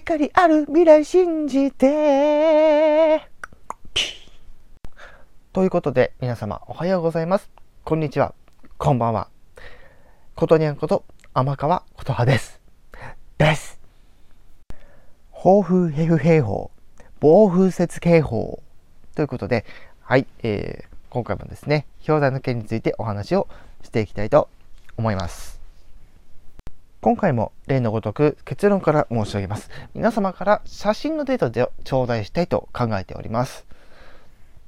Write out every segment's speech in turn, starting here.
光ある未来信じて。ということで皆様おはようございます。こんにちは。こんばんは。ことにゃんこと天川琴葉です。です。暴風ヘフ警報暴風雪警報。ということではい、えー、今回もですね氷山の件についてお話をしていきたいと思います。今回も例のごとく結論から申し上げます。皆様から写真のデータで頂戴したいと考えております。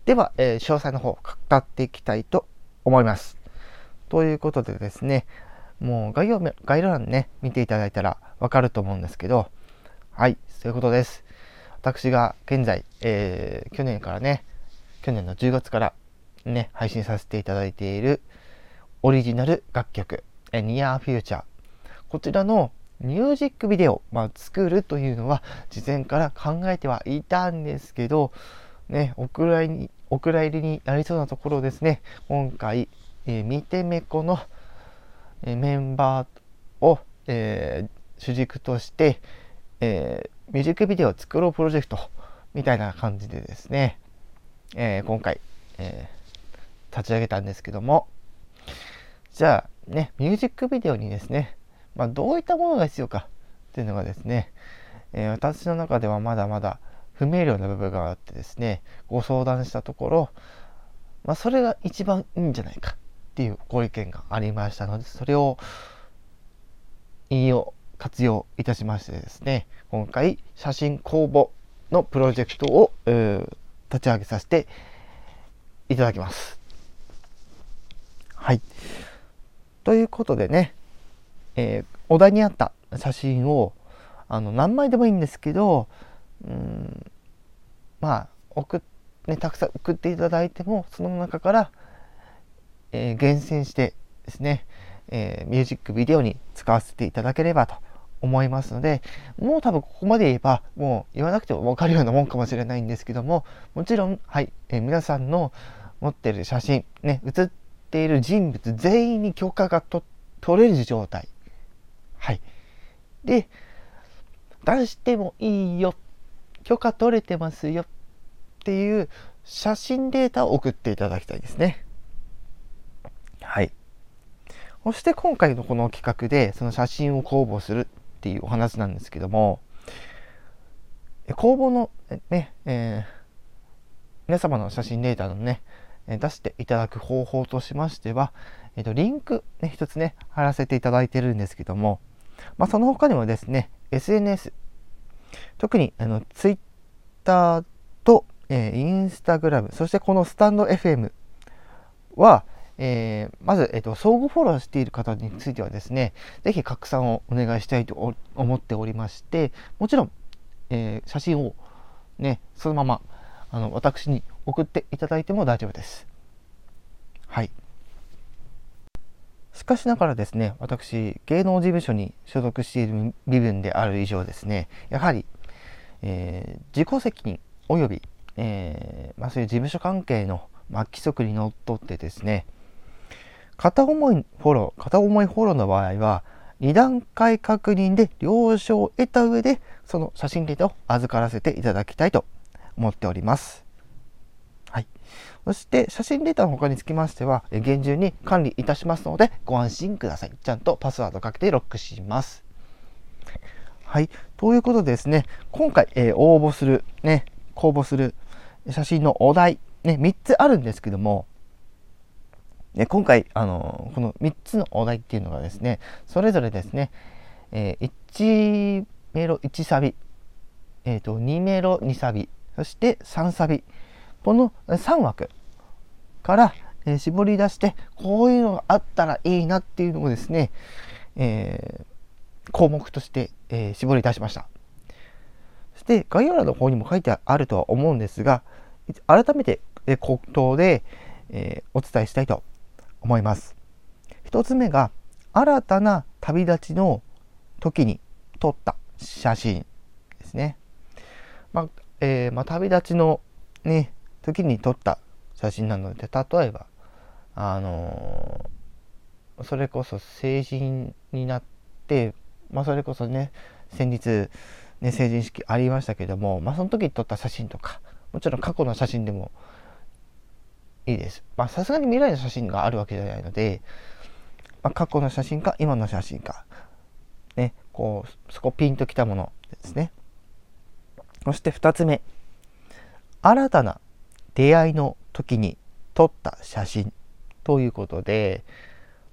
では、えー、詳細の方語っていきたいと思います。ということでですね、もう概要概要欄ね、見ていただいたらわかると思うんですけど、はい、そういうことです。私が現在、えー、去年からね、去年の10月からね、配信させていただいているオリジナル楽曲、ニアーフューチャーこちらのミュージックビデオ、まあ、作るというのは事前から考えてはいたんですけど、ね、お蔵入りお蔵入りになりそうなところですね、今回、えー、見てめこの、えー、メンバーを、えー、主軸として、えー、ミュージックビデオを作ろうプロジェクトみたいな感じでですね、えー、今回、えー、立ち上げたんですけども、じゃあね、ミュージックビデオにですね、まあ、どういったものが必要かっていうのがですね、えー、私の中ではまだまだ不明瞭な部分があってですね、ご相談したところ、まあ、それが一番いいんじゃないかっていうご意見がありましたので、それを引用、活用いたしましてですね、今回写真公募のプロジェクトを、立ち上げさせていただきます。はい。ということでね、えー、お題にあった写真をあの何枚でもいいんですけどうんまあ送ね、たくさん送っていただいてもその中から、えー、厳選してですね、えー、ミュージックビデオに使わせていただければと思いますのでもう多分ここまで言えばもう言わなくても分かるようなもんかもしれないんですけどももちろん、はいえー、皆さんの持ってる写真、ね、写っている人物全員に許可が取れる状態。で、出してもいいよ。許可取れてますよ。っていう写真データを送っていただきたいですね。はい。そして今回のこの企画でその写真を公募するっていうお話なんですけども、公募のね、えー、皆様の写真データのね、出していただく方法としましては、え、ー、と、リンクね、一つね、貼らせていただいてるんですけども、まあ、その他にもですね、SNS、特にあの Twitter と、えー、Instagram、そしてこのスタンド FM は、えー、まず、えーと、相互フォローしている方についてはですね、ぜひ拡散をお願いしたいと思っておりまして、もちろん、えー、写真をね、そのままあの私に送っていただいても大丈夫です。はい。しかしながらですね、私、芸能事務所に所属している身分である以上ですね、やはり、えー、自己責任及び、えー、まあ、そういう事務所関係の、まあ、規則にのっとってですね、片思いフォロー、片思いフォローの場合は、2段階確認で了承を得た上で、その写真データを預からせていただきたいと思っております。そして写真データの他につきましては、厳重に管理いたしますのでご安心ください。ちゃんとパスワードかけてロックします。はい。ということでですね、今回、えー、応募する、ね、公募する写真のお題、ね、3つあるんですけども、ね、今回、あのー、この3つのお題っていうのがですね、それぞれですね、えー、1メロ1サビ、えーと、2メロ2サビ、そして3サビ、この3枠から、絞り出してこういうのがあったらいいなっていうのをですね、えー、項目として、えー、絞り出しました。そして概要欄の方にも書いてあるとは思うんですが改めて、え口頭で、えお伝えしたいと思います。1つ目が新たな旅立ちの時に撮った写真ですね、まあえーまあ、旅立ちのね時に撮った写真なので例えばあのー、それこそ成人になって、まあ、それこそね先日ね、成人式ありましたけども、まあ、その時に撮った写真とか、もちろん過去の写真でもいいです。まあ、さすがに未来の写真があるわけじゃないので、まあ、過去の写真か、今の写真か、ね、こう、そこピンときたものですね。そして2つ目。新たな出会いの時に撮った写真ということで、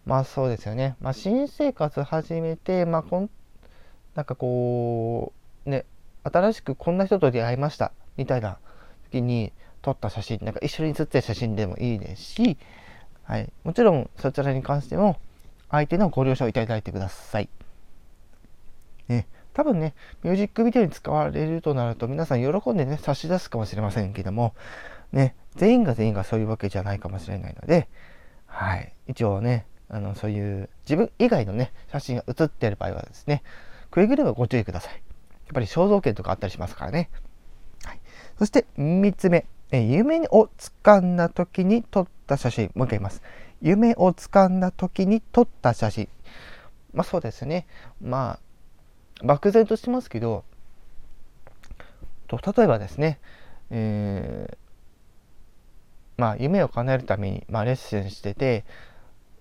まあそうですよね。まあ新生活始めて、まあこん、なんかこう、ね、新しくこんな人と出会いましたみたいな時に撮った写真、なんか一緒に写ってる写真でもいいですし、はい、もちろんそちらに関しても相手のご了承いただいてください。ね、多分ね、ミュージックビデオに使われるとなると皆さん喜んでね、差し出すかもしれませんけども、ね、全員が全員がそういうわけじゃないかもしれないので、はい、一応ね、あのそういう自分以外のね、写真が写っている場合はですね、くれぐれもご注意ください。やっぱり肖像権とかあったりしますからね。はい、そして3つ目、え夢を掴んだ時に撮った写真。もう一回言います。夢を掴んだ時に撮った写真。まあそうですね。まあ漠然としてますけどと例えばですね、えー、まあ夢を叶えるために、まあ、レッスンしてて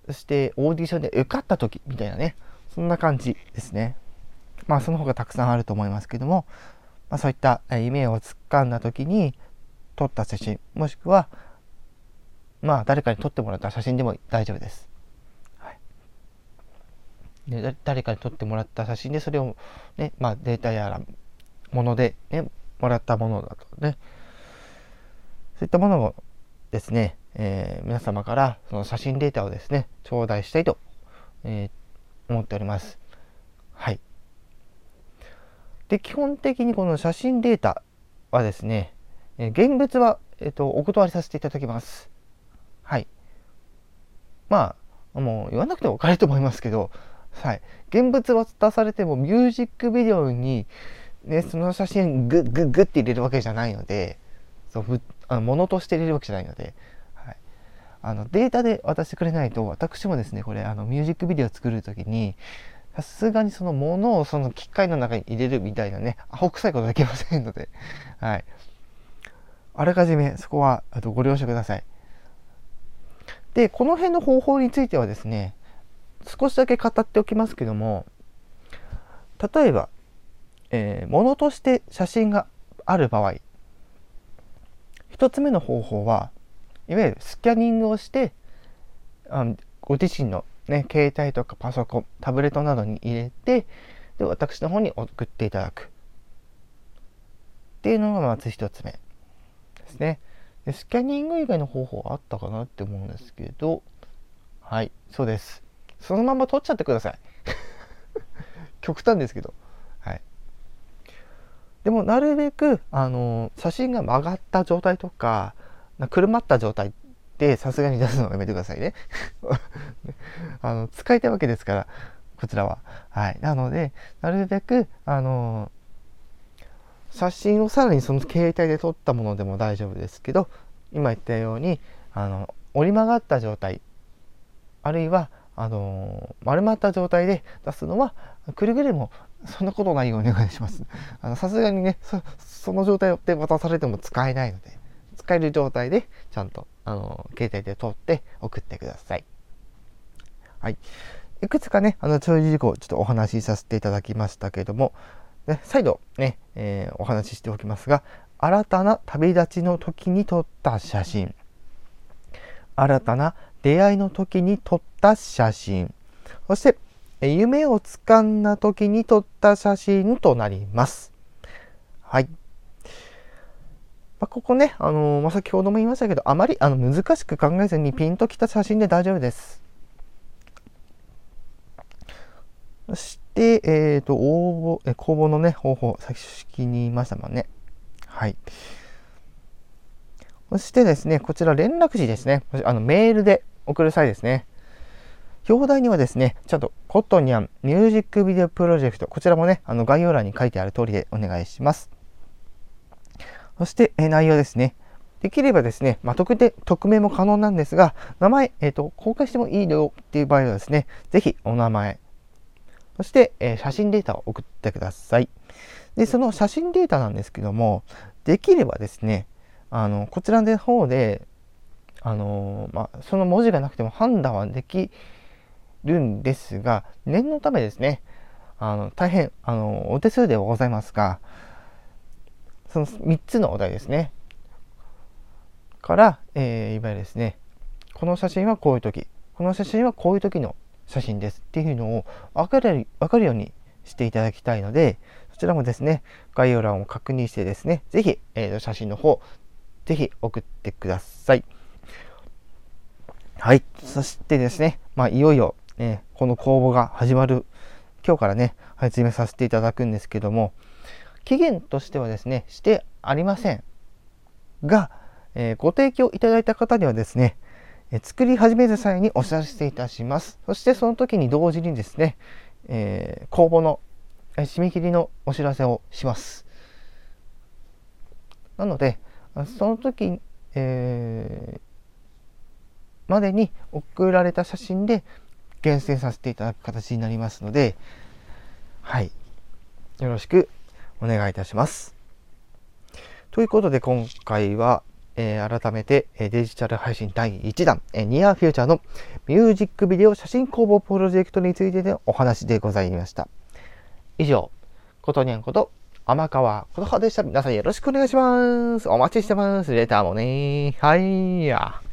そしてオーディションで受かった時みたいなねそんな感じですね。まあその他たくさんあると思いますけども、まあ、そういった夢をつかんだ時に撮った写真もしくはまあ誰かに撮ってもらった写真でも大丈夫です。で誰かに撮ってもらった写真でそれを、ねまあ、データやらもので、ね、もらったものだとねそういったものをですね、えー、皆様からその写真データをですね頂戴したいと、えー、思っております。はい。で基本的にこの写真データはですね、えー、現物は、えーとお断りさせていただきます。はい。まあもう言わなくても分かると思いますけどはい、現物渡されてもミュージックビデオに、ね、その写真グッグッグッって入れるわけじゃないのでそうあの物として入れるわけじゃないので、はい、あのデータで渡してくれないと私もですねこれあのミュージックビデオを作る時にさすがにそのものをその機械の中に入れるみたいなねアホ臭いことできませんので、はい、あらかじめそこはあとご了承ください。でこの辺の方法についてはですね少しだけ語っておきますけども例えば、えー、物として写真がある場合1つ目の方法はいわゆるスキャニングをしてあのご自身の、ね、携帯とかパソコンタブレットなどに入れてで私の方に送っていただく。っていうのがまず1つ目ですね。でスキャニング以外の方法あったかなって思うんですけどはいそうです。そのまま撮っちゃってください。極端ですけど。はい。でもなるべくあの写真が曲がった状態とかくるまった状態でさすがに出すのをやめてくださいね。あの使いたいわけですからこちらは。はい。なのでなるべくあの写真をさらにその携帯で撮ったものでも大丈夫ですけど今言ったようにあの折り曲がった状態あるいはあの丸まった状態で出すのはくれぐれもそんなことないようにお願いします。さすがにねその状態で渡されても使えないので使える状態でちゃんとあの携帯で撮って送ってください。はい。いくつかね、あの、注意事項、ちょっとお話しさせていただきましたけれども、ね、再度ね、えー、お話ししておきますが、新たな旅立ちの時に撮った写真、新たな出会いの時に撮った写真、そして、夢をつかんだ時に撮った写真となります。はい。まあ、ここね、あのー、まあ、先ほども言いましたけど、あまりあの難しく考えずにピンときた写真で大丈夫です。そして、えっ、ー、と、応募、え公募のね、方法、先に言いましたもんね。はい。そしてですね、こちら連絡時ですね、あのメールで送る際ですね。表題にはですね、ちゃんとコットニャンミュージックビデオプロジェクト、こちらもね、あの概要欄に書いてある通りでお願いします。そして、え内容ですね。できればですね、まあ、特で匿名も可能なんですが、名前、えーと、公開してもいいよっていう場合はですね、ぜひお名前、そして、えー、写真データを送ってください。で、その写真データなんですけども、できればですね、あの、こちらの方で、あのまあ、その文字がなくても判断はできるんですが、念のためですね、あの、大変、あの、お手数ではございますが、その3つのお題ですね。から、えー、いわゆるですね、この写真はこういう時、この写真はこういう時の写真ですっていうのを分かる分かるようにしていただきたいので、そちらもですね、概要欄を確認してですね、ぜひ、えー、写真の方、ぜひ送ってください。はい。そしてですね、まあ、いよいよ、ね、この公募が始まる、今日からね、始めさせていただくんですけども、期限としてはですね、してありません。が、えー、ご提供いただいた方にはですね、え作り始める際にお知らせいたします。そしてその時に同時にですね、え、公募の締め切りのお知らせをします。なので、その時、えー、までに送られた写真で厳選させていただく形になりますので、はい。よろしくお願いいたします。ということで今回は、えー、改めて、えデジタル配信第1弾、え、ニアフューチャーのミュージックビデオ写真工房プロジェクトについてのお話でございました。以上、ことにゃんこと天川ことはでした。皆さんよろしくお願いします。お待ちしてます。レターもね。はいや。